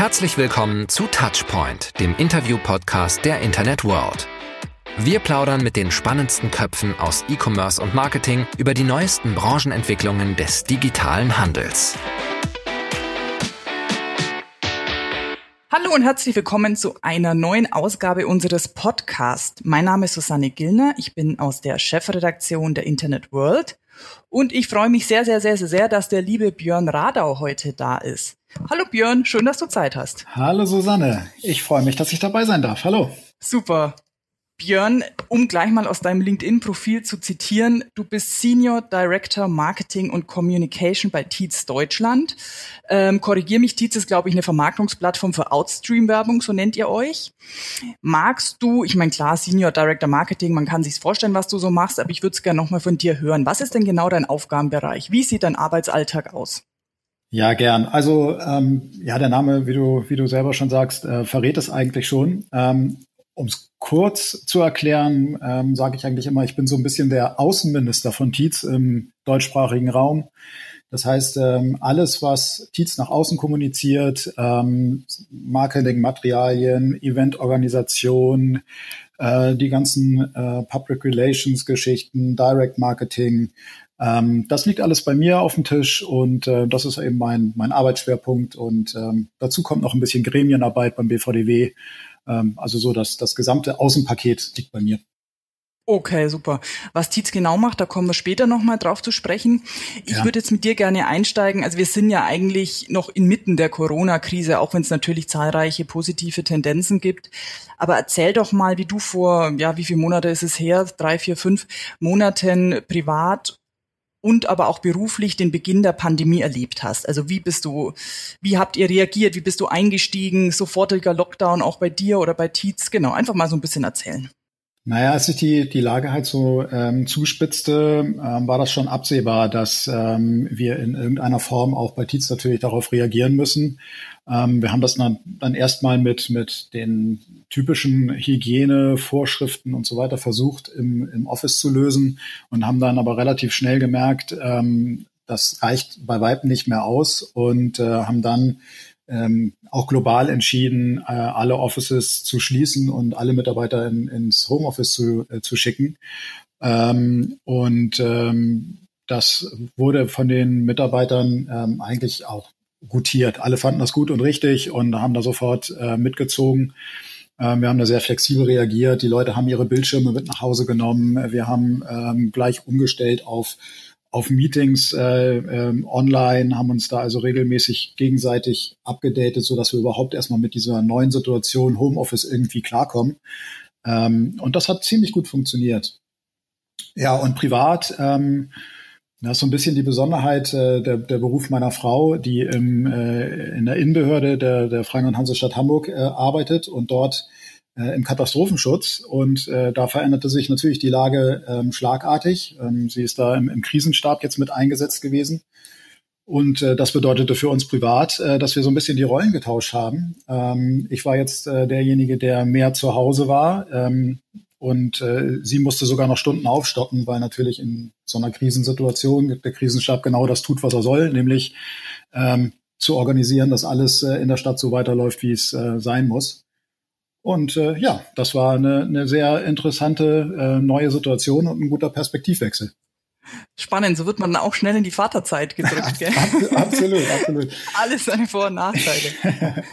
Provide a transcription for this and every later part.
Herzlich willkommen zu Touchpoint, dem Interview-Podcast der Internet World. Wir plaudern mit den spannendsten Köpfen aus E-Commerce und Marketing über die neuesten Branchenentwicklungen des digitalen Handels. Hallo und herzlich willkommen zu einer neuen Ausgabe unseres Podcasts. Mein Name ist Susanne Gillner, ich bin aus der Chefredaktion der Internet World und ich freue mich sehr, sehr, sehr, sehr, dass der liebe Björn Radau heute da ist. Hallo Björn, schön, dass du Zeit hast. Hallo Susanne, ich freue mich, dass ich dabei sein darf. Hallo. Super. Björn, um gleich mal aus deinem LinkedIn-Profil zu zitieren, du bist Senior Director Marketing und Communication bei Tietz Deutschland. Ähm, Korrigier mich, Tietz ist, glaube ich, eine Vermarktungsplattform für Outstream-Werbung, so nennt ihr euch. Magst du, ich meine, klar, Senior Director Marketing, man kann sich vorstellen, was du so machst, aber ich würde es gerne nochmal von dir hören. Was ist denn genau dein Aufgabenbereich? Wie sieht dein Arbeitsalltag aus? Ja, gern. Also ähm, ja, der Name, wie du, wie du selber schon sagst, äh, verrät es eigentlich schon. Ähm, um es kurz zu erklären, ähm, sage ich eigentlich immer, ich bin so ein bisschen der Außenminister von Tietz im deutschsprachigen Raum. Das heißt, ähm, alles, was Tietz nach außen kommuniziert, ähm, Marketing, Materialien, Eventorganisation, äh, die ganzen äh, Public Relations Geschichten, Direct Marketing, ähm, das liegt alles bei mir auf dem Tisch und äh, das ist eben mein, mein Arbeitsschwerpunkt und ähm, dazu kommt noch ein bisschen Gremienarbeit beim BVDW ähm, also so, dass das gesamte Außenpaket liegt bei mir. Okay, super. Was Tietz genau macht, da kommen wir später nochmal drauf zu sprechen. Ich ja. würde jetzt mit dir gerne einsteigen. Also wir sind ja eigentlich noch inmitten der Corona-Krise, auch wenn es natürlich zahlreiche positive Tendenzen gibt. Aber erzähl doch mal, wie du vor, ja, wie viele Monate ist es her? Drei, vier, fünf Monaten privat und aber auch beruflich den Beginn der Pandemie erlebt hast. Also wie bist du, wie habt ihr reagiert? Wie bist du eingestiegen? Sofortiger Lockdown auch bei dir oder bei Tietz? Genau, einfach mal so ein bisschen erzählen. Naja, als sich die, die Lage halt so ähm, zuspitzte, ähm, war das schon absehbar, dass ähm, wir in irgendeiner Form auch bei Tietz natürlich darauf reagieren müssen. Ähm, wir haben das dann, dann erstmal mit, mit den typischen Hygienevorschriften und so weiter versucht im, im Office zu lösen und haben dann aber relativ schnell gemerkt, ähm, das reicht bei Weitem nicht mehr aus und äh, haben dann ähm, auch global entschieden, äh, alle Offices zu schließen und alle Mitarbeiter in, ins Homeoffice zu, äh, zu schicken. Ähm, und ähm, das wurde von den Mitarbeitern ähm, eigentlich auch gutiert. Alle fanden das gut und richtig und haben da sofort äh, mitgezogen. Ähm, wir haben da sehr flexibel reagiert. Die Leute haben ihre Bildschirme mit nach Hause genommen. Wir haben ähm, gleich umgestellt auf auf Meetings äh, ähm, online, haben uns da also regelmäßig gegenseitig abgedatet, so dass wir überhaupt erstmal mit dieser neuen Situation Homeoffice irgendwie klarkommen. Ähm, und das hat ziemlich gut funktioniert. Ja, und privat, ähm, das ist so ein bisschen die Besonderheit äh, der, der Beruf meiner Frau, die im, äh, in der Innenbehörde der, der Freien und Hansestadt Hamburg äh, arbeitet und dort äh, im Katastrophenschutz. Und äh, da veränderte sich natürlich die Lage ähm, schlagartig. Ähm, sie ist da im, im Krisenstab jetzt mit eingesetzt gewesen. Und äh, das bedeutete für uns privat, äh, dass wir so ein bisschen die Rollen getauscht haben. Ähm, ich war jetzt äh, derjenige, der mehr zu Hause war. Ähm, und äh, sie musste sogar noch Stunden aufstocken, weil natürlich in so einer Krisensituation der Krisenstab genau das tut, was er soll, nämlich ähm, zu organisieren, dass alles äh, in der Stadt so weiterläuft, wie es äh, sein muss. Und äh, ja, das war eine, eine sehr interessante äh, neue Situation und ein guter Perspektivwechsel. Spannend, so wird man auch schnell in die Vaterzeit gedrückt, gell? absolut, absolut. Alles seine Vor- und Nachteile.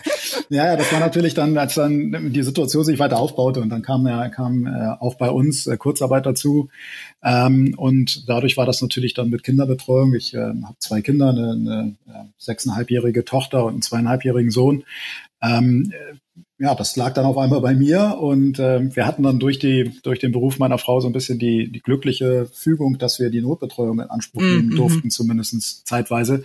ja, ja, das war natürlich dann, als dann die Situation sich weiter aufbaute und dann kam ja kam äh, auch bei uns äh, Kurzarbeit dazu. Ähm, und dadurch war das natürlich dann mit Kinderbetreuung. Ich äh, habe zwei Kinder, eine, eine äh, sechseinhalbjährige Tochter und einen zweieinhalbjährigen Sohn. Ähm, ja, das lag dann auf einmal bei mir und äh, wir hatten dann durch die durch den Beruf meiner Frau so ein bisschen die die glückliche Fügung, dass wir die Notbetreuung in Anspruch nehmen mm -hmm. durften, zumindestens zeitweise.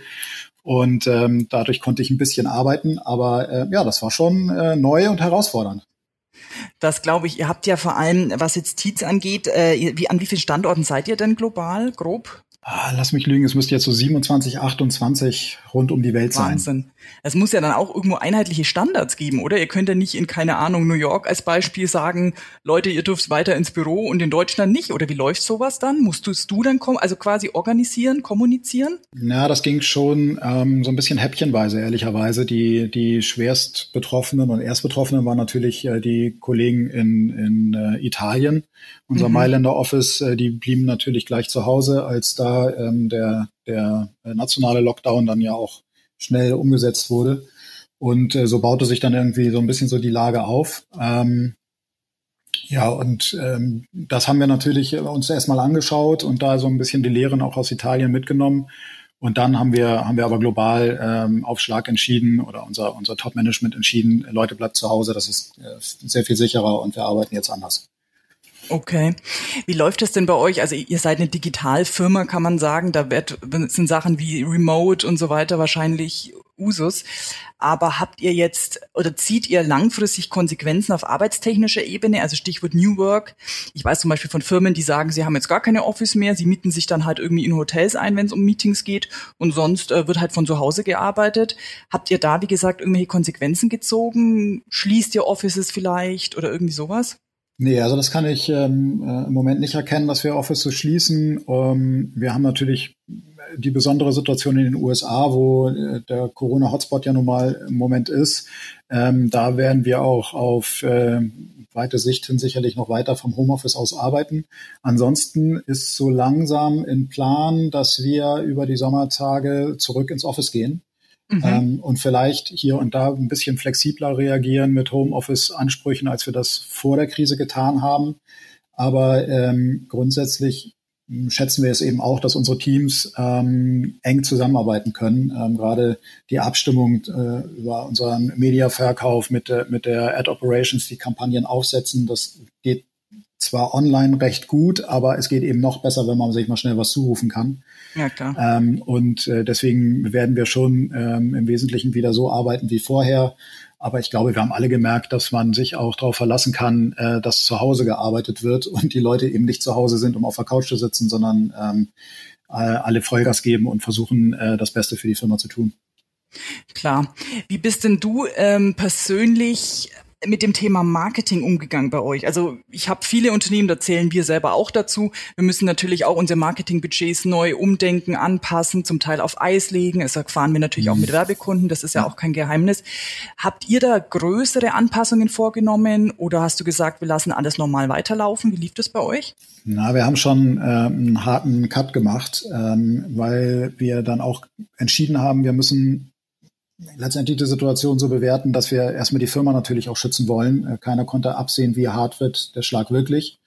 Und ähm, dadurch konnte ich ein bisschen arbeiten, aber äh, ja, das war schon äh, neu und herausfordernd. Das glaube ich. Ihr habt ja vor allem, was jetzt Tietz angeht, äh, wie, an wie vielen Standorten seid ihr denn global, grob? Ah, lass mich lügen, es müsste jetzt so 27, 28 rund um die Welt sein. Wahnsinn. Es muss ja dann auch irgendwo einheitliche Standards geben, oder? Ihr könnt ja nicht in, keine Ahnung, New York als Beispiel sagen, Leute, ihr dürft weiter ins Büro und in Deutschland nicht. Oder wie läuft sowas dann? Musst du dann kommen, also quasi organisieren, kommunizieren? Ja, das ging schon ähm, so ein bisschen häppchenweise, ehrlicherweise. Die, die schwerst Betroffenen und Erstbetroffenen waren natürlich äh, die Kollegen in, in äh, Italien. Unser mhm. Mailänder Office, äh, die blieben natürlich gleich zu Hause, als da ähm, der, der nationale Lockdown dann ja auch schnell umgesetzt wurde. Und äh, so baute sich dann irgendwie so ein bisschen so die Lage auf. Ähm, ja, und ähm, das haben wir natürlich uns erstmal angeschaut und da so ein bisschen die Lehren auch aus Italien mitgenommen. Und dann haben wir, haben wir aber global ähm, auf Schlag entschieden oder unser, unser Top-Management entschieden, Leute bleibt zu Hause, das ist äh, sehr viel sicherer und wir arbeiten jetzt anders. Okay. Wie läuft das denn bei euch? Also ihr seid eine Digitalfirma, kann man sagen. Da wird, sind Sachen wie Remote und so weiter wahrscheinlich Usus. Aber habt ihr jetzt oder zieht ihr langfristig Konsequenzen auf arbeitstechnischer Ebene? Also Stichwort New Work. Ich weiß zum Beispiel von Firmen, die sagen, sie haben jetzt gar keine Office mehr. Sie mieten sich dann halt irgendwie in Hotels ein, wenn es um Meetings geht. Und sonst äh, wird halt von zu Hause gearbeitet. Habt ihr da, wie gesagt, irgendwelche Konsequenzen gezogen? Schließt ihr Offices vielleicht oder irgendwie sowas? Nee, also das kann ich ähm, äh, im Moment nicht erkennen, dass wir Office schließen. Ähm, wir haben natürlich die besondere Situation in den USA, wo äh, der Corona-Hotspot ja nun mal im Moment ist. Ähm, da werden wir auch auf äh, weite Sicht hin sicherlich noch weiter vom Homeoffice aus arbeiten. Ansonsten ist so langsam in Plan, dass wir über die Sommertage zurück ins Office gehen. Mhm. Ähm, und vielleicht hier und da ein bisschen flexibler reagieren mit Homeoffice-Ansprüchen, als wir das vor der Krise getan haben. Aber ähm, grundsätzlich hm, schätzen wir es eben auch, dass unsere Teams ähm, eng zusammenarbeiten können. Ähm, gerade die Abstimmung äh, über unseren Mediaverkauf mit, mit der Ad Operations, die Kampagnen aufsetzen, das geht zwar online recht gut, aber es geht eben noch besser, wenn man sich mal schnell was zurufen kann. Ja, klar. Ähm, und äh, deswegen werden wir schon ähm, im Wesentlichen wieder so arbeiten wie vorher. Aber ich glaube, wir haben alle gemerkt, dass man sich auch darauf verlassen kann, äh, dass zu Hause gearbeitet wird und die Leute eben nicht zu Hause sind, um auf der Couch zu sitzen, sondern ähm, alle Vollgas geben und versuchen, äh, das Beste für die Firma zu tun. Klar. Wie bist denn du ähm, persönlich mit dem Thema Marketing umgegangen bei euch? Also ich habe viele Unternehmen, da zählen wir selber auch dazu. Wir müssen natürlich auch unsere Marketingbudgets neu umdenken, anpassen, zum Teil auf Eis legen. Das erfahren wir natürlich auch mit mhm. Werbekunden, das ist ja auch kein Geheimnis. Habt ihr da größere Anpassungen vorgenommen oder hast du gesagt, wir lassen alles normal weiterlaufen? Wie lief das bei euch? Na, wir haben schon äh, einen harten Cut gemacht, ähm, weil wir dann auch entschieden haben, wir müssen letztendlich die Situation so bewerten, dass wir erstmal die Firma natürlich auch schützen wollen. Äh, keiner konnte absehen, wie hart wird der Schlag wirklich.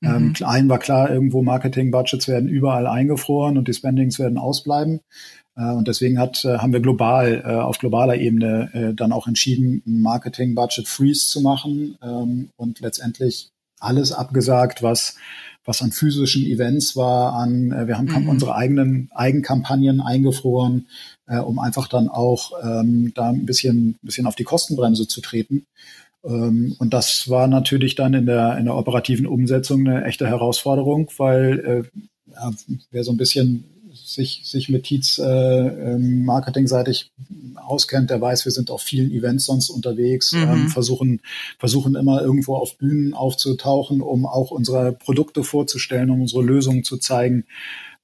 Mhm. Ähm, allen war klar, irgendwo Marketing-Budgets werden überall eingefroren und die Spendings werden ausbleiben. Äh, und deswegen hat, äh, haben wir global, äh, auf globaler Ebene äh, dann auch entschieden, ein Marketing-Budget-Freeze zu machen ähm, und letztendlich alles abgesagt, was was an physischen Events war, an äh, wir haben mhm. unsere eigenen Eigenkampagnen eingefroren, äh, um einfach dann auch ähm, da ein bisschen, bisschen auf die Kostenbremse zu treten. Ähm, und das war natürlich dann in der, in der operativen Umsetzung eine echte Herausforderung, weil äh, ja, wer so ein bisschen sich, sich mit Tietz äh, ähm, marketingseitig auskennt, der weiß, wir sind auf vielen Events sonst unterwegs, mhm. ähm, versuchen, versuchen immer irgendwo auf Bühnen aufzutauchen, um auch unsere Produkte vorzustellen, um unsere Lösungen zu zeigen.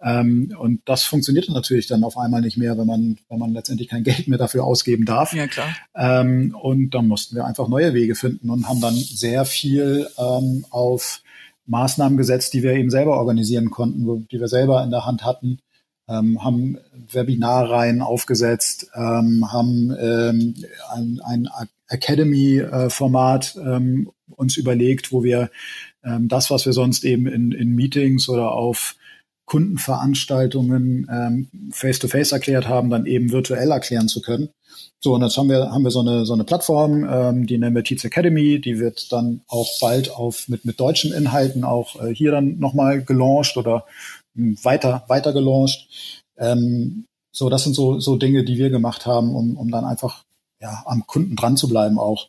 Ähm, und das funktioniert natürlich dann auf einmal nicht mehr, wenn man, wenn man letztendlich kein Geld mehr dafür ausgeben darf. Ja, klar. Ähm, und dann mussten wir einfach neue Wege finden und haben dann sehr viel ähm, auf Maßnahmen gesetzt, die wir eben selber organisieren konnten, die wir selber in der Hand hatten, ähm, haben Webinarreihen aufgesetzt, ähm, haben ähm, ein, ein Academy-Format ähm, uns überlegt, wo wir ähm, das, was wir sonst eben in, in Meetings oder auf Kundenveranstaltungen ähm, face-to-face erklärt haben, dann eben virtuell erklären zu können. So, und jetzt haben wir, haben wir so eine, so eine Plattform, ähm, die nennen wir Teach Academy, die wird dann auch bald auf, mit, mit deutschen Inhalten auch äh, hier dann nochmal gelauncht oder weiter, weiter gelauncht. Ähm, so, das sind so, so Dinge, die wir gemacht haben, um, um dann einfach, ja, am Kunden dran zu bleiben auch.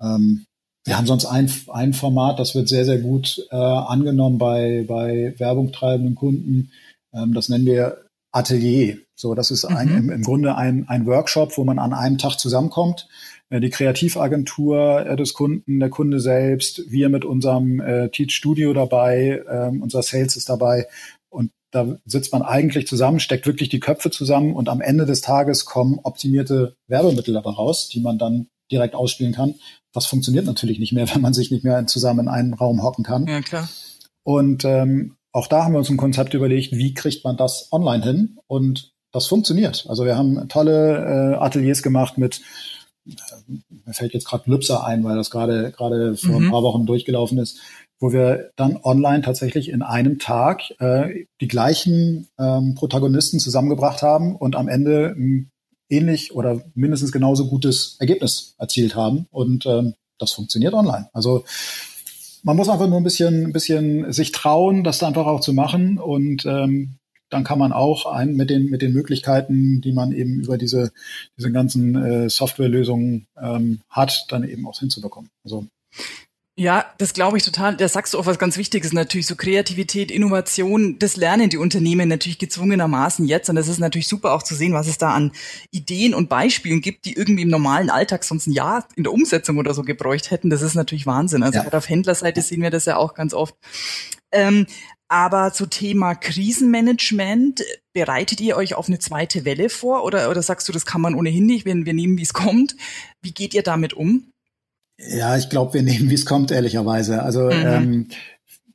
Ähm, wir haben sonst ein, ein Format, das wird sehr, sehr gut äh, angenommen bei, bei werbungtreibenden Kunden. Ähm, das nennen wir Atelier. So, das ist ein, mhm. im, im, Grunde ein, ein Workshop, wo man an einem Tag zusammenkommt. Äh, die Kreativagentur äh, des Kunden, der Kunde selbst, wir mit unserem äh, Teach Studio dabei, ähm, unser Sales ist dabei. Und da sitzt man eigentlich zusammen, steckt wirklich die Köpfe zusammen und am Ende des Tages kommen optimierte Werbemittel dabei raus, die man dann direkt ausspielen kann. Das funktioniert natürlich nicht mehr, wenn man sich nicht mehr zusammen in einen Raum hocken kann. Ja, klar. Und ähm, auch da haben wir uns ein Konzept überlegt, wie kriegt man das online hin? Und das funktioniert. Also wir haben tolle äh, Ateliers gemacht mit, äh, mir fällt jetzt gerade Lübser ein, weil das gerade gerade vor mhm. ein paar Wochen durchgelaufen ist, wo wir dann online tatsächlich in einem Tag äh, die gleichen ähm, Protagonisten zusammengebracht haben und am Ende ein ähnlich oder mindestens genauso gutes Ergebnis erzielt haben. Und ähm, das funktioniert online. Also man muss einfach nur ein bisschen, ein bisschen sich trauen, das einfach auch zu machen. Und ähm, dann kann man auch ein, mit, den, mit den Möglichkeiten, die man eben über diese, diese ganzen äh, Softwarelösungen ähm, hat, dann eben auch hinzubekommen. Also ja, das glaube ich total. Da sagst du auch was ganz Wichtiges natürlich, so Kreativität, Innovation, das lernen die Unternehmen natürlich gezwungenermaßen jetzt. Und das ist natürlich super auch zu sehen, was es da an Ideen und Beispielen gibt, die irgendwie im normalen Alltag sonst ein Jahr in der Umsetzung oder so gebräucht hätten. Das ist natürlich Wahnsinn. Also ja. auf Händlerseite sehen wir das ja auch ganz oft. Ähm, aber zu Thema Krisenmanagement, bereitet ihr euch auf eine zweite Welle vor oder, oder sagst du, das kann man ohnehin nicht, wenn wir nehmen, wie es kommt? Wie geht ihr damit um? Ja, ich glaube, wir nehmen, wie es kommt, ehrlicherweise. Also mhm. ähm,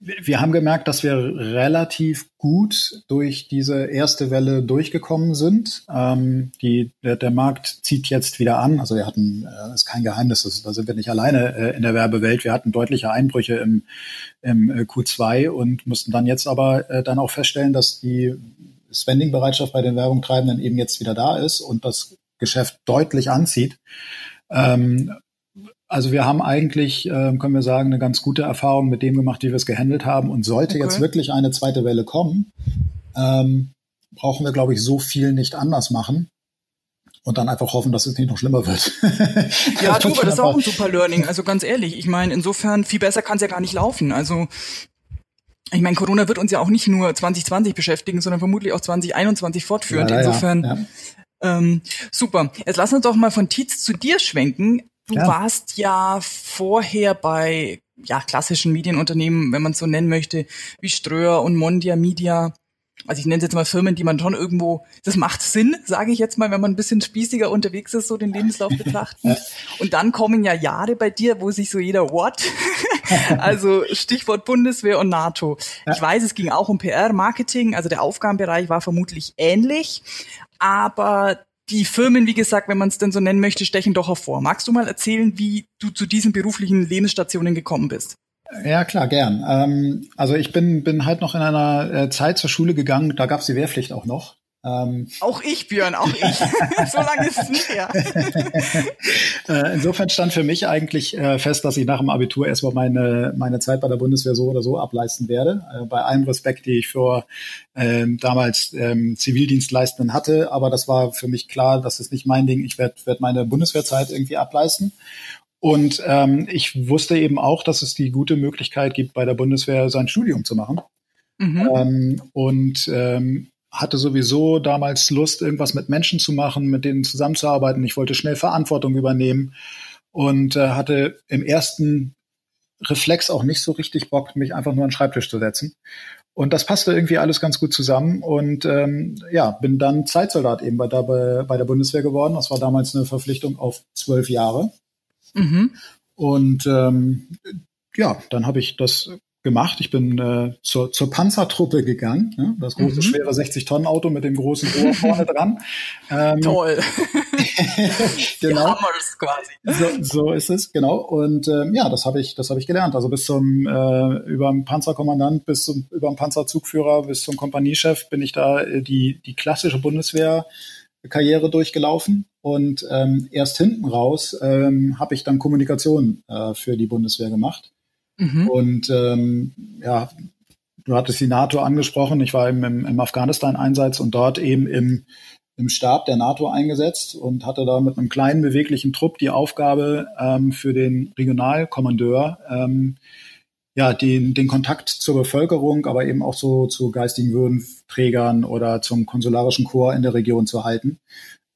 wir haben gemerkt, dass wir relativ gut durch diese erste Welle durchgekommen sind. Ähm, die, der, der, Markt zieht jetzt wieder an. Also wir hatten, äh, ist kein Geheimnis, das, da sind wir nicht alleine äh, in der Werbewelt. Wir hatten deutliche Einbrüche im, im äh, Q2 und mussten dann jetzt aber äh, dann auch feststellen, dass die Spending-Bereitschaft bei den Werbungtreibenden eben jetzt wieder da ist und das Geschäft deutlich anzieht. Ähm, also wir haben eigentlich, äh, können wir sagen, eine ganz gute Erfahrung mit dem gemacht, wie wir es gehandelt haben. Und sollte okay. jetzt wirklich eine zweite Welle kommen, ähm, brauchen wir, glaube ich, so viel nicht anders machen. Und dann einfach hoffen, dass es nicht noch schlimmer wird. ja, du, das ist auch ein super Learning. Also ganz ehrlich, ich meine, insofern viel besser kann es ja gar nicht laufen. Also ich meine, Corona wird uns ja auch nicht nur 2020 beschäftigen, sondern vermutlich auch 2021 fortführend. Ja, Insofern ja, ja. Ähm, super. Jetzt lass uns doch mal von Tietz zu dir schwenken. Du ja. warst ja vorher bei ja, klassischen Medienunternehmen, wenn man es so nennen möchte, wie Ströer und Mondia Media. Also ich nenne es jetzt mal Firmen, die man schon irgendwo, das macht Sinn, sage ich jetzt mal, wenn man ein bisschen spießiger unterwegs ist, so den Lebenslauf betrachten. Und dann kommen ja Jahre bei dir, wo sich so jeder What? also Stichwort Bundeswehr und NATO. Ich weiß, es ging auch um PR, Marketing, also der Aufgabenbereich war vermutlich ähnlich. Aber die Firmen, wie gesagt, wenn man es denn so nennen möchte, stechen doch hervor. Magst du mal erzählen, wie du zu diesen beruflichen Lebensstationen gekommen bist? Ja, klar, gern. Ähm, also ich bin, bin halt noch in einer äh, Zeit zur Schule gegangen, da gab es die Wehrpflicht auch noch. Ähm, auch ich, Björn, auch ich. so lange ist es nicht her. Äh, insofern stand für mich eigentlich äh, fest, dass ich nach dem Abitur erstmal meine, meine Zeit bei der Bundeswehr so oder so ableisten werde. Äh, bei allem Respekt, die ich für ähm, damals ähm, Zivildienstleistenden hatte. Aber das war für mich klar, das ist nicht mein Ding. Ich werde werd meine Bundeswehrzeit irgendwie ableisten. Und ähm, ich wusste eben auch, dass es die gute Möglichkeit gibt, bei der Bundeswehr sein Studium zu machen. Mhm. Ähm, und ähm, hatte sowieso damals Lust, irgendwas mit Menschen zu machen, mit denen zusammenzuarbeiten. Ich wollte schnell Verantwortung übernehmen und äh, hatte im ersten Reflex auch nicht so richtig Bock, mich einfach nur an den Schreibtisch zu setzen. Und das passte irgendwie alles ganz gut zusammen und ähm, ja, bin dann Zeitsoldat eben bei der, bei der Bundeswehr geworden. Das war damals eine Verpflichtung auf zwölf Jahre. Mhm. Und ähm, ja, dann habe ich das gemacht. Ich bin äh, zur, zur Panzertruppe gegangen. Ne? Das große, mhm. schwere 60-Tonnen-Auto mit dem großen Rohr vorne dran. Ähm, Toll. genau. quasi. So, so ist es, genau. Und ähm, ja, das habe ich, das habe ich gelernt. Also bis zum äh, über dem Panzerkommandant, bis zum über dem Panzerzugführer, bis zum Kompaniechef bin ich da äh, die, die klassische Bundeswehr. Karriere durchgelaufen und ähm, erst hinten raus ähm, habe ich dann Kommunikation äh, für die Bundeswehr gemacht. Mhm. Und ähm, ja, du hattest die NATO angesprochen. Ich war eben im, im Afghanistan-Einsatz und dort eben im, im Stab der NATO eingesetzt und hatte da mit einem kleinen beweglichen Trupp die Aufgabe ähm, für den Regionalkommandeur ähm, ja, den, den Kontakt zur Bevölkerung, aber eben auch so zu geistigen Würdenträgern oder zum konsularischen Chor in der Region zu halten.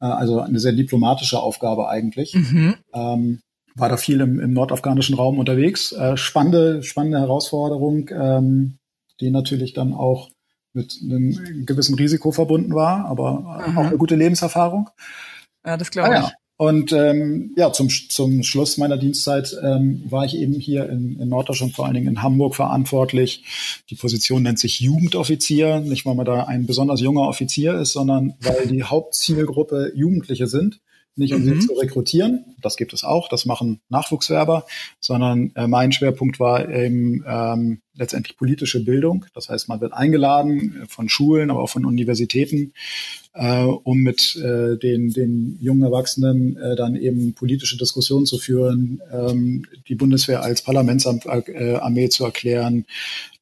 Äh, also eine sehr diplomatische Aufgabe eigentlich. Mhm. Ähm, war da viel im, im nordafghanischen Raum unterwegs. Äh, spannende, spannende Herausforderung, ähm, die natürlich dann auch mit einem gewissen Risiko verbunden war, aber mhm. auch eine gute Lebenserfahrung. Ja, das glaube ah, ich. Ja. Und ähm, ja, zum, zum Schluss meiner Dienstzeit ähm, war ich eben hier in, in Norddeutschland, vor allen Dingen in Hamburg verantwortlich. Die Position nennt sich Jugendoffizier, nicht weil man da ein besonders junger Offizier ist, sondern weil die Hauptzielgruppe Jugendliche sind nicht um mhm. sie zu rekrutieren, das gibt es auch, das machen Nachwuchswerber, sondern äh, mein Schwerpunkt war eben ähm, letztendlich politische Bildung. Das heißt, man wird eingeladen von Schulen, aber auch von Universitäten, äh, um mit äh, den, den jungen Erwachsenen äh, dann eben politische Diskussionen zu führen, ähm, die Bundeswehr als Parlamentsarmee äh, zu erklären.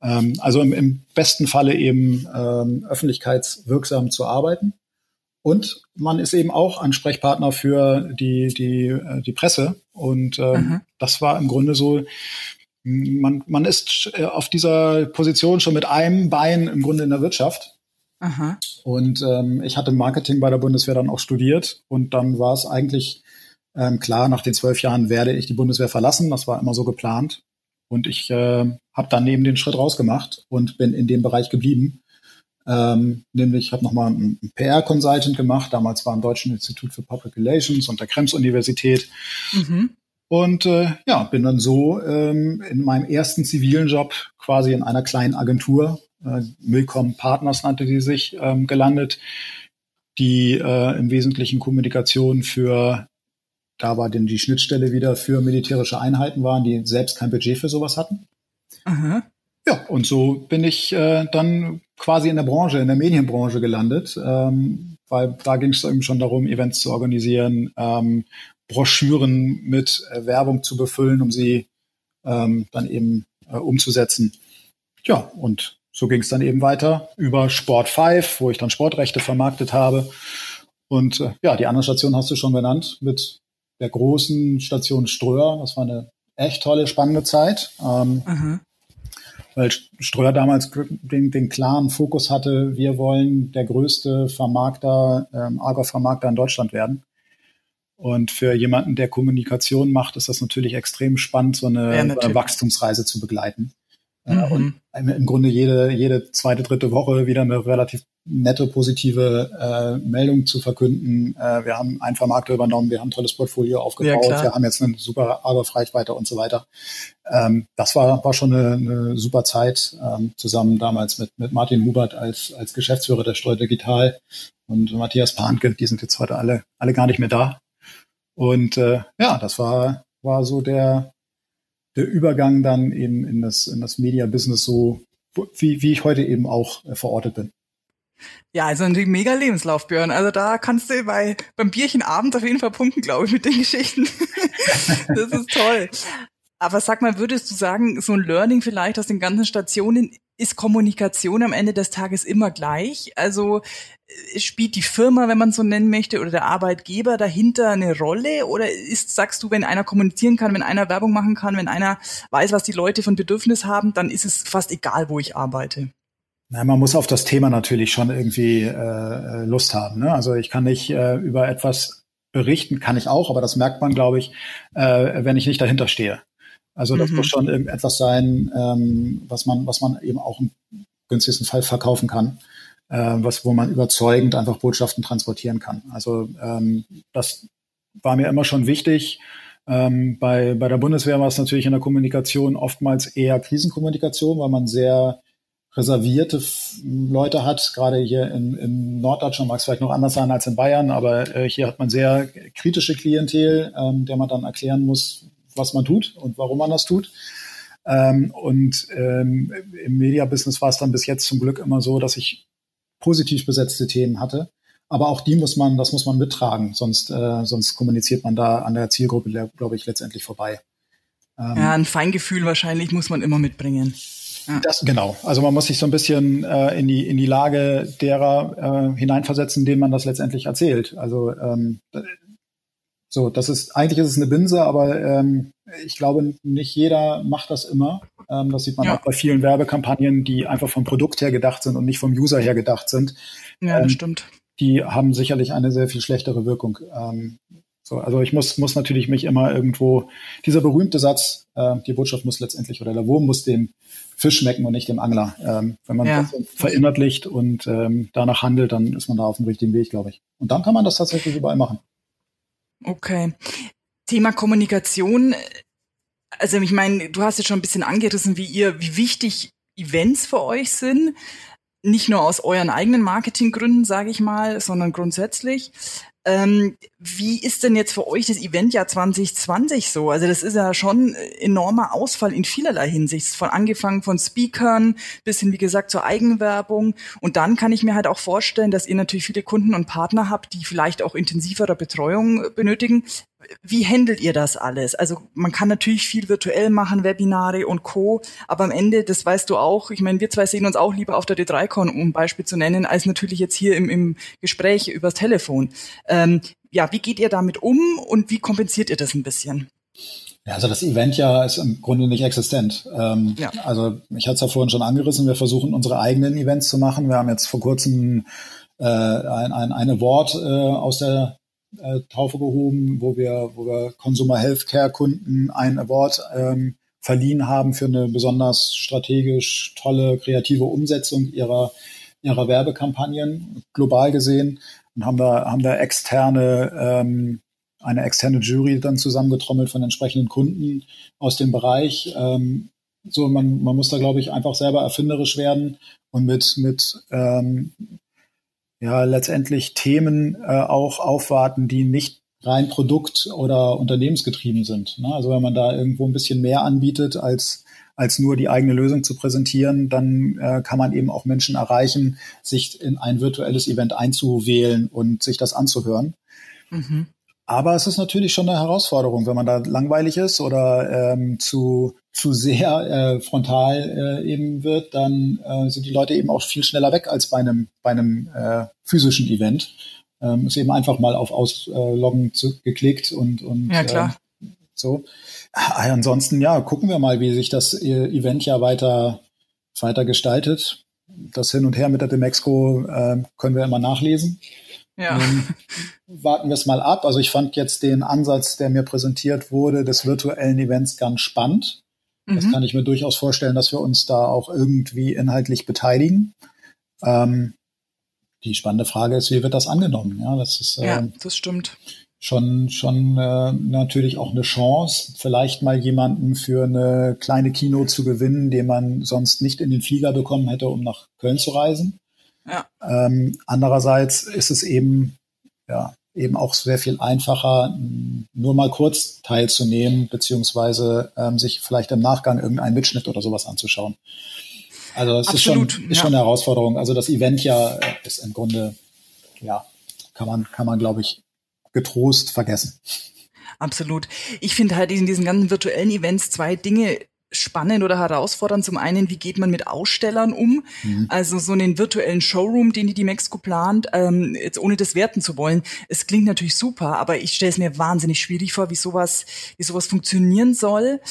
Ähm, also im, im besten Falle eben ähm, öffentlichkeitswirksam zu arbeiten. Und man ist eben auch Ansprechpartner für die, die, äh, die Presse. Und äh, mhm. das war im Grunde so, man, man ist äh, auf dieser Position schon mit einem Bein im Grunde in der Wirtschaft. Aha. Und ähm, ich hatte Marketing bei der Bundeswehr dann auch studiert und dann war es eigentlich ähm, klar, nach den zwölf Jahren werde ich die Bundeswehr verlassen. Das war immer so geplant. Und ich äh, habe dann eben den Schritt rausgemacht und bin in dem Bereich geblieben ähm, nämlich habe nochmal einen PR-Consultant gemacht. Damals war im Deutschen Institut für Public Relations und der Krems-Universität. Mhm. Und äh, ja, bin dann so ähm, in meinem ersten zivilen Job quasi in einer kleinen Agentur, äh, Milcom Partners nannte die sich, ähm, gelandet, die äh, im Wesentlichen Kommunikation für, da war denn die Schnittstelle wieder für militärische Einheiten waren, die selbst kein Budget für sowas hatten. Aha. Ja, und so bin ich äh, dann quasi in der Branche, in der Medienbranche gelandet, ähm, weil da ging es eben schon darum, Events zu organisieren, ähm, Broschüren mit äh, Werbung zu befüllen, um sie ähm, dann eben äh, umzusetzen. Ja, und so ging es dann eben weiter über Sport 5, wo ich dann Sportrechte vermarktet habe. Und äh, ja, die andere Station hast du schon genannt, mit der großen Station Ströer. Das war eine echt tolle, spannende Zeit. Ähm, mhm weil Ströer damals den, den klaren Fokus hatte, wir wollen der größte Vermarkter, ähm, Argos-Vermarkter in Deutschland werden. Und für jemanden, der Kommunikation macht, ist das natürlich extrem spannend, so eine, ja, Wachstumsreise zu begleiten. Äh, mhm. Und im Grunde jede, jede zweite, dritte Woche wieder eine relativ nette, positive äh, Meldung zu verkünden. Äh, wir haben einen Vermarkter übernommen, wir haben ein tolles Portfolio aufgebaut, ja, wir haben jetzt eine super Arbeitsreichweite und so weiter. Ähm, das war, war schon eine, eine super Zeit, ähm, zusammen damals mit, mit Martin Hubert als, als Geschäftsführer der Steuer Digital und Matthias Pahnke, die sind jetzt heute alle, alle gar nicht mehr da. Und äh, ja, das war, war so der, der Übergang dann eben in das, in das Media-Business so, wie, wie ich heute eben auch äh, verortet bin. Ja, also ein mega Lebenslauf, Björn. Also da kannst du bei, beim Bierchen abends auf jeden Fall punkten, glaube ich, mit den Geschichten. das ist toll. Aber sag mal, würdest du sagen, so ein Learning vielleicht aus den ganzen Stationen ist Kommunikation am Ende des Tages immer gleich? Also äh, spielt die Firma, wenn man so nennen möchte, oder der Arbeitgeber dahinter eine Rolle? Oder ist, sagst du, wenn einer kommunizieren kann, wenn einer Werbung machen kann, wenn einer weiß, was die Leute von Bedürfnis haben, dann ist es fast egal, wo ich arbeite? Na, man muss auf das Thema natürlich schon irgendwie äh, Lust haben. Ne? Also ich kann nicht äh, über etwas berichten, kann ich auch, aber das merkt man, glaube ich, äh, wenn ich nicht dahinter stehe. Also das mhm. muss schon irgendetwas sein, ähm, was man, was man eben auch im günstigsten Fall verkaufen kann, äh, was, wo man überzeugend einfach Botschaften transportieren kann. Also ähm, das war mir immer schon wichtig. Ähm, bei, bei der Bundeswehr war es natürlich in der Kommunikation oftmals eher Krisenkommunikation, weil man sehr reservierte Leute hat. Gerade hier in, in Norddeutschland mag es vielleicht noch anders sein als in Bayern, aber äh, hier hat man sehr kritische Klientel, ähm, der man dann erklären muss, was man tut und warum man das tut. Ähm, und ähm, im Media-Business war es dann bis jetzt zum Glück immer so, dass ich positiv besetzte Themen hatte. Aber auch die muss man, das muss man mittragen, sonst, äh, sonst kommuniziert man da an der Zielgruppe, glaube ich, letztendlich vorbei. Ähm, ja, ein Feingefühl wahrscheinlich muss man immer mitbringen. Das, genau. Also man muss sich so ein bisschen äh, in, die, in die Lage derer äh, hineinversetzen, denen man das letztendlich erzählt. Also ähm, So, das ist, eigentlich ist es eine Binse, aber ähm, ich glaube, nicht jeder macht das immer. Ähm, das sieht man ja. auch bei vielen Werbekampagnen, die einfach vom Produkt her gedacht sind und nicht vom User her gedacht sind. Ja, das ähm, stimmt. Die haben sicherlich eine sehr viel schlechtere Wirkung. Ähm, so, also ich muss, muss natürlich mich immer irgendwo, dieser berühmte Satz, äh, die Botschaft muss letztendlich oder der Wurm muss dem Fisch schmecken und nicht dem Angler. Ähm, wenn man ja. das verinnerlicht und ähm, danach handelt, dann ist man da auf dem richtigen Weg, glaube ich. Und dann kann man das tatsächlich überall machen. Okay. Thema Kommunikation. Also ich meine, du hast jetzt schon ein bisschen angerissen, wie ihr, wie wichtig Events für euch sind. Nicht nur aus euren eigenen Marketinggründen, sage ich mal, sondern grundsätzlich. Ähm, wie ist denn jetzt für euch das Eventjahr 2020 so? Also das ist ja schon enormer Ausfall in vielerlei Hinsicht. Von angefangen von Speakern bis hin, wie gesagt, zur Eigenwerbung. Und dann kann ich mir halt auch vorstellen, dass ihr natürlich viele Kunden und Partner habt, die vielleicht auch intensivere Betreuung benötigen. Wie handelt ihr das alles? Also man kann natürlich viel virtuell machen, Webinare und Co. Aber am Ende, das weißt du auch, ich meine, wir zwei sehen uns auch lieber auf der D3Con, um ein Beispiel zu nennen, als natürlich jetzt hier im, im Gespräch übers Telefon. Ähm, ja, wie geht ihr damit um und wie kompensiert ihr das ein bisschen? Ja, also das Event ja ist im Grunde nicht existent. Ähm, ja. Also ich hatte es ja vorhin schon angerissen, wir versuchen unsere eigenen Events zu machen. Wir haben jetzt vor kurzem äh, ein, ein, ein Award äh, aus der äh, Taufe gehoben, wo wir, wo wir Consumer Healthcare Kunden einen Award ähm, verliehen haben für eine besonders strategisch tolle, kreative Umsetzung ihrer, ihrer Werbekampagnen, global gesehen. Und haben da, haben da externe, ähm, eine externe Jury dann zusammengetrommelt von entsprechenden Kunden aus dem Bereich. Ähm, so, man, man muss da, glaube ich, einfach selber erfinderisch werden und mit, mit ähm, ja letztendlich Themen äh, auch aufwarten, die nicht rein Produkt- oder unternehmensgetrieben sind. Ne? Also wenn man da irgendwo ein bisschen mehr anbietet, als, als nur die eigene Lösung zu präsentieren, dann äh, kann man eben auch Menschen erreichen, sich in ein virtuelles Event einzuwählen und sich das anzuhören. Mhm. Aber es ist natürlich schon eine Herausforderung, wenn man da langweilig ist oder ähm, zu, zu sehr äh, frontal äh, eben wird, dann äh, sind die Leute eben auch viel schneller weg als bei einem, bei einem äh, physischen Event. Ähm, ist eben einfach mal auf Ausloggen zu, geklickt und, und ja, klar. Äh, so. Ah, ansonsten, ja, gucken wir mal, wie sich das äh, Event ja weiter, weiter gestaltet. Das Hin und Her mit der Demexco äh, können wir immer nachlesen. Ja. Ähm, warten wir es mal ab. Also ich fand jetzt den Ansatz, der mir präsentiert wurde, des virtuellen Events ganz spannend. Mhm. Das kann ich mir durchaus vorstellen, dass wir uns da auch irgendwie inhaltlich beteiligen. Ähm, die spannende Frage ist, wie wird das angenommen? Ja, das ist äh, ja, das stimmt. Schon, schon äh, natürlich auch eine Chance, vielleicht mal jemanden für eine kleine Kino zu gewinnen, den man sonst nicht in den Flieger bekommen hätte, um nach Köln zu reisen. Ja. Ähm, andererseits ist es eben, ja, eben auch sehr viel einfacher, nur mal kurz teilzunehmen, beziehungsweise ähm, sich vielleicht im Nachgang irgendeinen Mitschnitt oder sowas anzuschauen. Also es Absolut, ist schon, ist ja. schon eine Herausforderung. Also das Event ja ist im Grunde, ja, kann man, kann man, glaube ich, getrost vergessen. Absolut. Ich finde halt in diesen ganzen virtuellen Events zwei Dinge spannend oder herausfordernd. Zum einen, wie geht man mit Ausstellern um? Mhm. Also so einen virtuellen Showroom, den die, die Mexiko plant, ähm, jetzt ohne das werten zu wollen. Es klingt natürlich super, aber ich stelle es mir wahnsinnig schwierig vor, wie sowas, wie sowas funktionieren soll.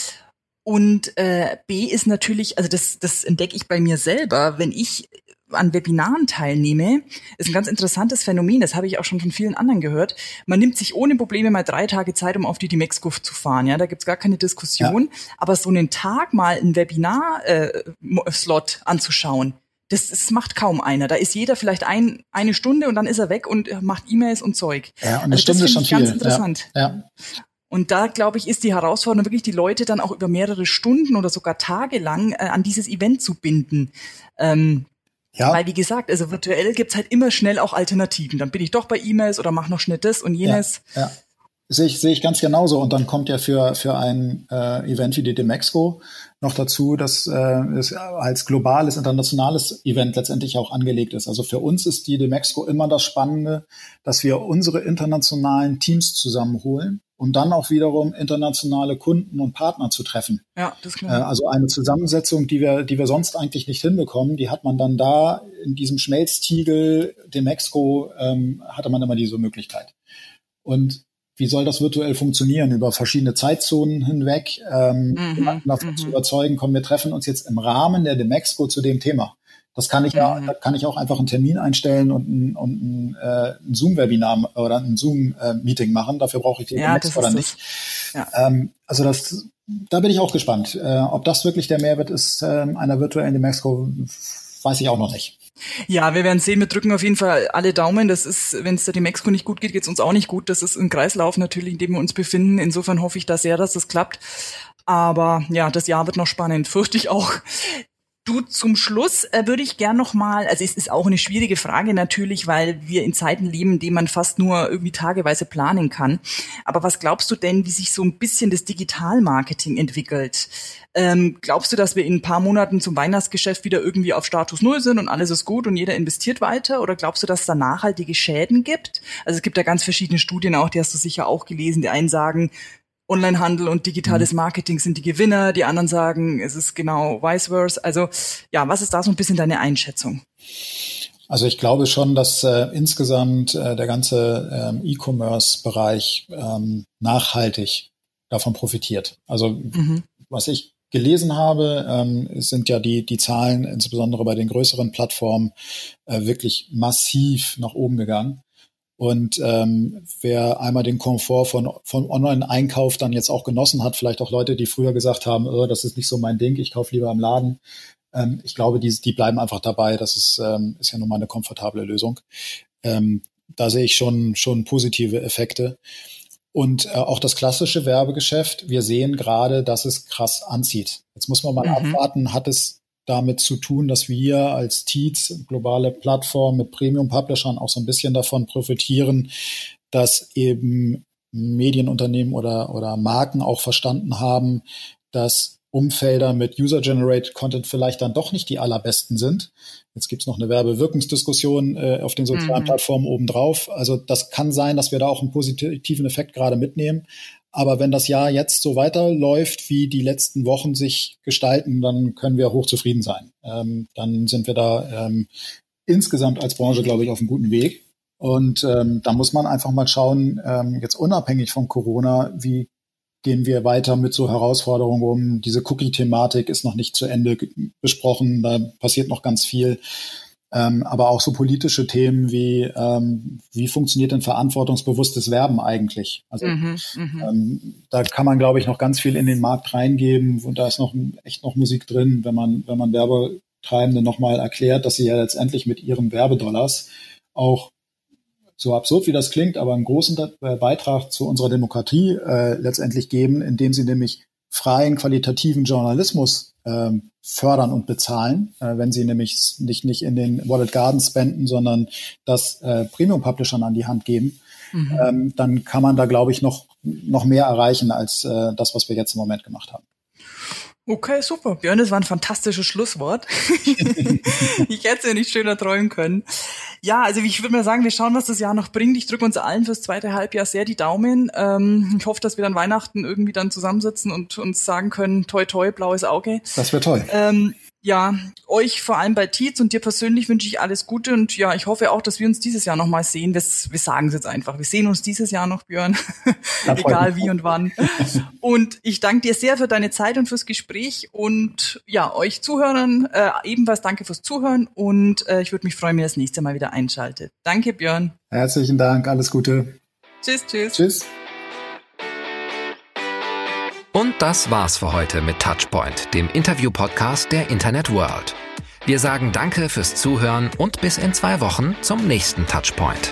Und äh, B ist natürlich, also das, das entdecke ich bei mir selber, wenn ich an Webinaren teilnehme, ist ein ganz interessantes Phänomen, das habe ich auch schon von vielen anderen gehört. Man nimmt sich ohne Probleme mal drei Tage Zeit, um auf die Dimexco zu fahren. Ja, da gibt's gar keine Diskussion. Ja. Aber so einen Tag mal ein Webinar-Slot äh, anzuschauen, das, das macht kaum einer. Da ist jeder vielleicht ein, eine Stunde und dann ist er weg und macht E-Mails und Zeug. Ja, und eine also Stunde ist schon viel. Ganz interessant. Ja, ja. Und da, glaube ich, ist die Herausforderung wirklich, die Leute dann auch über mehrere Stunden oder sogar Tage lang äh, an dieses Event zu binden. Ähm, ja. Weil, wie gesagt, also virtuell gibt's halt immer schnell auch Alternativen. Dann bin ich doch bei E-Mails oder mach noch schnell das und jenes. Ja, ja. Sehe ich, sehe ich ganz genauso. Und dann kommt ja für, für ein äh, Event wie die Demexco noch dazu, dass äh, es als globales, internationales Event letztendlich auch angelegt ist. Also für uns ist die Demexco immer das Spannende, dass wir unsere internationalen Teams zusammenholen um dann auch wiederum internationale Kunden und Partner zu treffen. Ja, das klar. Äh, also eine Zusammensetzung, die wir, die wir sonst eigentlich nicht hinbekommen, die hat man dann da in diesem Schmelztiegel, dem Exco, ähm, hatte man immer diese Möglichkeit. Und wie soll das virtuell funktionieren über verschiedene Zeitzonen hinweg, ähm, mhm, davon mhm. zu überzeugen, komm, wir treffen uns jetzt im Rahmen der Demexco zu dem Thema. Das kann ich ja, mhm. da kann ich auch einfach einen Termin einstellen und ein, und ein, äh, ein Zoom-Webinar oder ein Zoom-Meeting machen. Dafür brauche ich die ja, Demexco oder nicht. Ja. Ähm, also das, da bin ich auch gespannt. Äh, ob das wirklich der Mehrwert ist äh, einer virtuellen Demexco, weiß ich auch noch nicht. Ja, wir werden sehen. Wir drücken auf jeden Fall alle Daumen. Das ist, wenn es der Mexiko nicht gut geht, geht es uns auch nicht gut. Das ist ein Kreislauf natürlich, in dem wir uns befinden. Insofern hoffe ich da sehr, dass das klappt. Aber ja, das Jahr wird noch spannend, fürchte ich auch. Du, zum Schluss äh, würde ich gern noch mal, also es ist auch eine schwierige Frage natürlich, weil wir in Zeiten leben, in denen man fast nur irgendwie tageweise planen kann. Aber was glaubst du denn, wie sich so ein bisschen das Digitalmarketing entwickelt? Ähm, glaubst du, dass wir in ein paar Monaten zum Weihnachtsgeschäft wieder irgendwie auf Status Null sind und alles ist gut und jeder investiert weiter? Oder glaubst du, dass es da nachhaltige Schäden gibt? Also es gibt ja ganz verschiedene Studien auch, die hast du sicher auch gelesen. Die einen sagen, Onlinehandel und digitales mhm. Marketing sind die Gewinner, die anderen sagen, es ist genau vice versa. Also ja, was ist da so ein bisschen deine Einschätzung? Also ich glaube schon, dass äh, insgesamt äh, der ganze ähm, E-Commerce-Bereich ähm, nachhaltig davon profitiert. Also mhm. was ich gelesen habe, ähm, sind ja die, die Zahlen insbesondere bei den größeren Plattformen äh, wirklich massiv nach oben gegangen. Und ähm, wer einmal den Komfort von, von Online-Einkauf dann jetzt auch genossen hat, vielleicht auch Leute, die früher gesagt haben, oh, das ist nicht so mein Ding, ich kaufe lieber im Laden. Ähm, ich glaube, die, die bleiben einfach dabei. Das ist, ähm, ist ja nun mal eine komfortable Lösung. Ähm, da sehe ich schon, schon positive Effekte. Und äh, auch das klassische Werbegeschäft, wir sehen gerade, dass es krass anzieht. Jetzt muss man mal mhm. abwarten, hat es damit zu tun, dass wir als Teats, globale Plattform mit Premium-Publishern, auch so ein bisschen davon profitieren, dass eben Medienunternehmen oder, oder Marken auch verstanden haben, dass Umfelder mit User-Generated Content vielleicht dann doch nicht die allerbesten sind. Jetzt gibt's noch eine Werbewirkungsdiskussion äh, auf den sozialen mhm. Plattformen obendrauf. Also das kann sein, dass wir da auch einen positiven Effekt gerade mitnehmen. Aber wenn das Jahr jetzt so weiterläuft, wie die letzten Wochen sich gestalten, dann können wir hochzufrieden sein. Ähm, dann sind wir da ähm, insgesamt als Branche, glaube ich, auf einem guten Weg. Und ähm, da muss man einfach mal schauen, ähm, jetzt unabhängig von Corona, wie gehen wir weiter mit so Herausforderungen um. Diese Cookie-Thematik ist noch nicht zu Ende besprochen, da passiert noch ganz viel. Ähm, aber auch so politische Themen wie, ähm, wie funktioniert denn verantwortungsbewusstes Werben eigentlich? Also mhm, mhm, ähm, da kann man, glaube ich, noch ganz viel in den Markt reingeben und da ist noch echt noch Musik drin, wenn man, wenn man Werbetreibende nochmal erklärt, dass sie ja letztendlich mit ihren Werbedollars auch so absurd wie das klingt, aber einen großen Beitrag zu unserer Demokratie äh, letztendlich geben, indem sie nämlich freien, qualitativen Journalismus ähm, fördern und bezahlen, äh, wenn sie nämlich nicht, nicht in den Wallet Gardens spenden, sondern das äh, Premium-Publishern an die Hand geben, mhm. ähm, dann kann man da, glaube ich, noch, noch mehr erreichen als äh, das, was wir jetzt im Moment gemacht haben. Okay, super. Björn, das war ein fantastisches Schlusswort. ich hätte es ja nicht schöner träumen können. Ja, also ich würde mal sagen, wir schauen, was das Jahr noch bringt. Ich drücke uns allen fürs zweite Halbjahr sehr die Daumen. Ähm, ich hoffe, dass wir dann Weihnachten irgendwie dann zusammensitzen und uns sagen können, toi toi, blaues Auge. Das wäre toll. Ähm, ja, euch vor allem bei Tietz und dir persönlich wünsche ich alles Gute und ja, ich hoffe auch, dass wir uns dieses Jahr nochmal sehen. Wir, wir sagen es jetzt einfach. Wir sehen uns dieses Jahr noch, Björn. Egal wie und wann. und ich danke dir sehr für deine Zeit und fürs Gespräch und ja, euch Zuhörern äh, ebenfalls danke fürs Zuhören und äh, ich würde mich freuen, wenn ihr das nächste Mal wieder einschaltet. Danke, Björn. Herzlichen Dank, alles Gute. Tschüss, tschüss. Tschüss. Und das war's für heute mit Touchpoint, dem Interview-Podcast der Internet World. Wir sagen Danke fürs Zuhören und bis in zwei Wochen zum nächsten Touchpoint.